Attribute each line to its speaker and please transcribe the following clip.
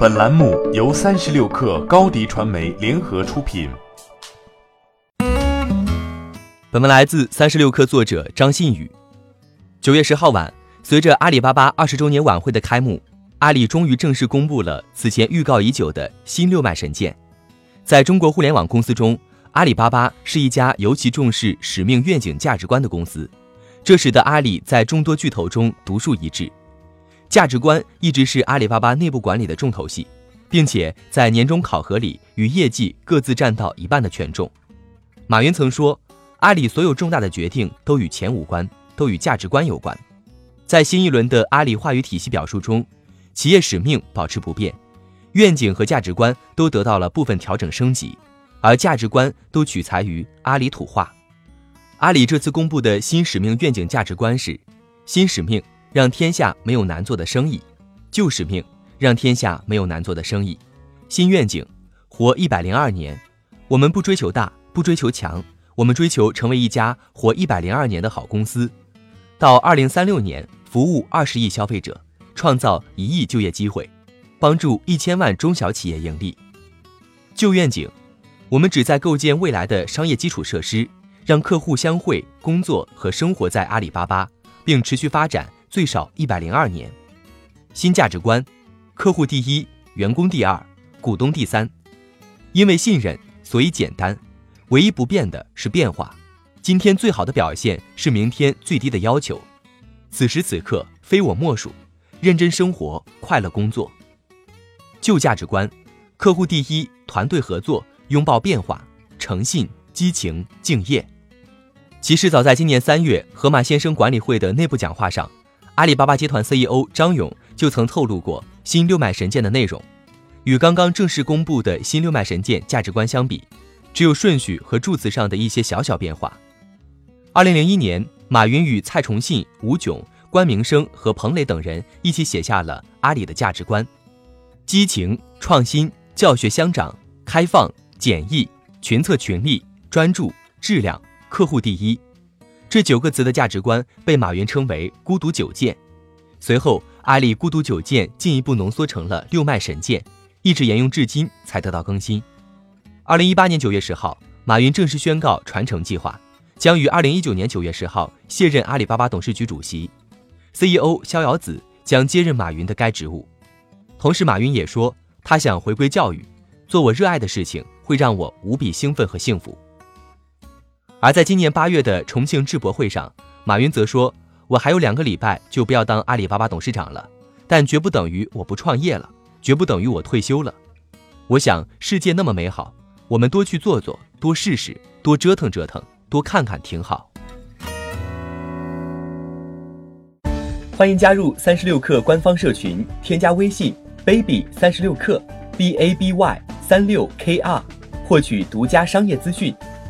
Speaker 1: 本栏目由三十六氪高低传媒联合出品。
Speaker 2: 本文来自三十六氪作者张信宇。九月十号晚，随着阿里巴巴二十周年晚会的开幕，阿里终于正式公布了此前预告已久的新六脉神剑。在中国互联网公司中，阿里巴巴是一家尤其重视使命、愿景、价值观的公司，这使得阿里在众多巨头中独树一帜。价值观一直是阿里巴巴内部管理的重头戏，并且在年终考核里与业绩各自占到一半的权重。马云曾说，阿里所有重大的决定都与钱无关，都与价值观有关。在新一轮的阿里话语体系表述中，企业使命保持不变，愿景和价值观都得到了部分调整升级，而价值观都取材于阿里土话。阿里这次公布的新使命、愿景、价值观是新使命。让天下没有难做的生意，旧使命；让天下没有难做的生意，新愿景。活一百零二年，我们不追求大，不追求强，我们追求成为一家活一百零二年的好公司。到二零三六年，服务二十亿消费者，创造一亿就业机会，帮助一千万中小企业盈利。旧愿景，我们旨在构建未来的商业基础设施，让客户相会、工作和生活在阿里巴巴，并持续发展。最少一百零二年，新价值观：客户第一，员工第二，股东第三。因为信任，所以简单。唯一不变的是变化。今天最好的表现是明天最低的要求。此时此刻，非我莫属。认真生活，快乐工作。旧价值观：客户第一，团队合作，拥抱变化，诚信、激情、敬业。其实早在今年三月，河马先生管理会的内部讲话上。阿里巴巴集团 CEO 张勇就曾透露过新六脉神剑的内容，与刚刚正式公布的新六脉神剑价值观相比，只有顺序和助词上的一些小小变化。二零零一年，马云与蔡崇信、吴炯、关明生和彭磊等人一起写下了阿里的价值观：激情、创新、教学相长、开放、简易、群策群力、专注、质量、客户第一。这九个词的价值观被马云称为“孤独九剑”，随后阿里“孤独九剑”进一步浓缩成了“六脉神剑”，一直沿用至今才得到更新。二零一八年九月十号，马云正式宣告传承计划，将于二零一九年九月十号卸任阿里巴巴董事局主席，CEO 逍遥子将接任马云的该职务。同时，马云也说他想回归教育，做我热爱的事情会让我无比兴奋和幸福。而在今年八月的重庆智博会上，马云则说：“我还有两个礼拜就不要当阿里巴巴董事长了，但绝不等于我不创业了，绝不等于我退休了。我想世界那么美好，我们多去做做，多试试，多折腾折腾，多看看挺好。”欢迎加入三十六氪官方社群，添加微信 baby 三十六氪 b a b y 三六 k r，获取独家商业资讯。